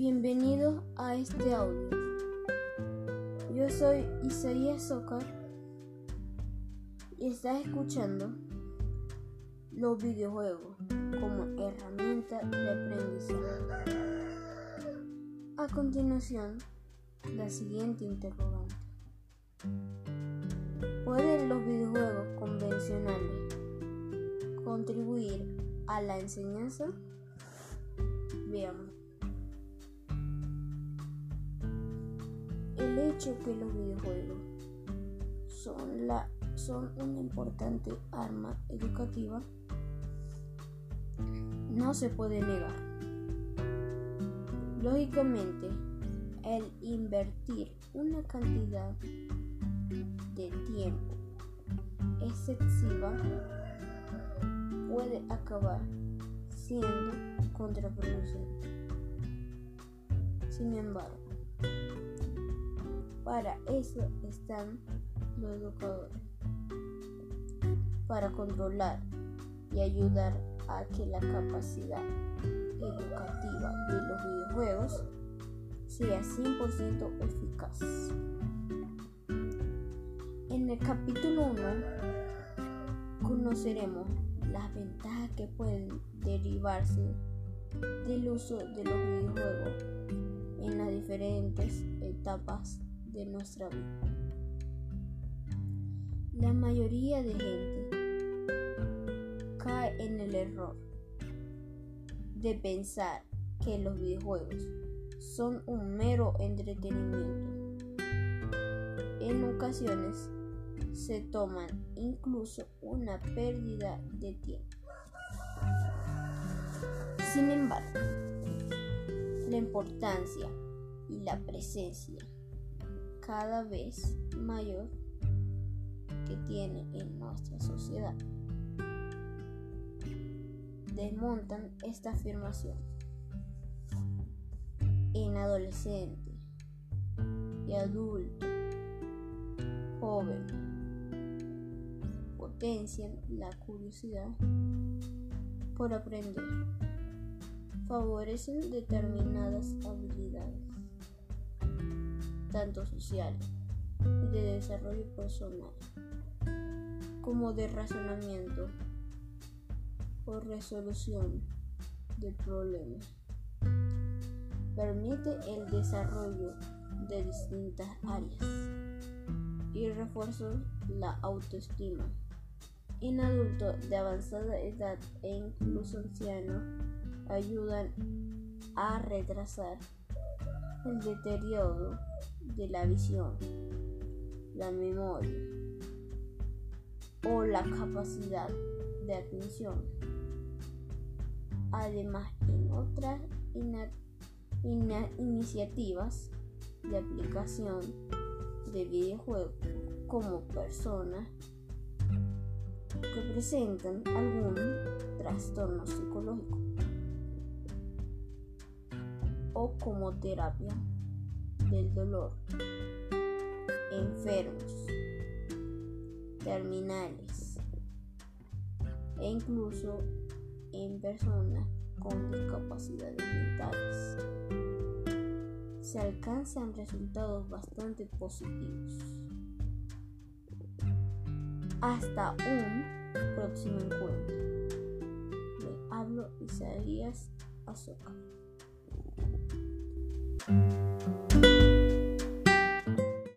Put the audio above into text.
Bienvenidos a este audio. Yo soy Isaías Zócar y estás escuchando los videojuegos como herramienta de aprendizaje. A continuación, la siguiente interrogante. ¿Pueden los videojuegos convencionales contribuir a la enseñanza? Veamos. El hecho que los videojuegos son, son una importante arma educativa no se puede negar. Lógicamente, el invertir una cantidad de tiempo excesiva puede acabar siendo contraproducente. Sin embargo, para eso están los educadores, para controlar y ayudar a que la capacidad educativa de los videojuegos sea 100% eficaz. En el capítulo 1 conoceremos las ventajas que pueden derivarse del uso de los videojuegos en las diferentes etapas de nuestra vida. La mayoría de gente cae en el error de pensar que los videojuegos son un mero entretenimiento. En ocasiones se toman incluso una pérdida de tiempo. Sin embargo, la importancia y la presencia cada vez mayor que tiene en nuestra sociedad. Desmontan esta afirmación. En adolescente y adulto, joven, potencian la curiosidad por aprender, favorecen determinadas habilidades, tanto sociales de desarrollo personal, como de razonamiento o resolución de problemas. Permite el desarrollo de distintas áreas y refuerza la autoestima. En adultos de avanzada edad e incluso ancianos ayudan a retrasar el deterioro de la visión, la memoria o la capacidad de atención. Además, en otras iniciativas de aplicación de videojuegos como personas que presentan algún trastorno psicológico o como terapia del dolor, enfermos, terminales e incluso en personas con discapacidades mentales. Se alcanzan resultados bastante positivos. Hasta un próximo encuentro. Le hablo Isaías Azúcar.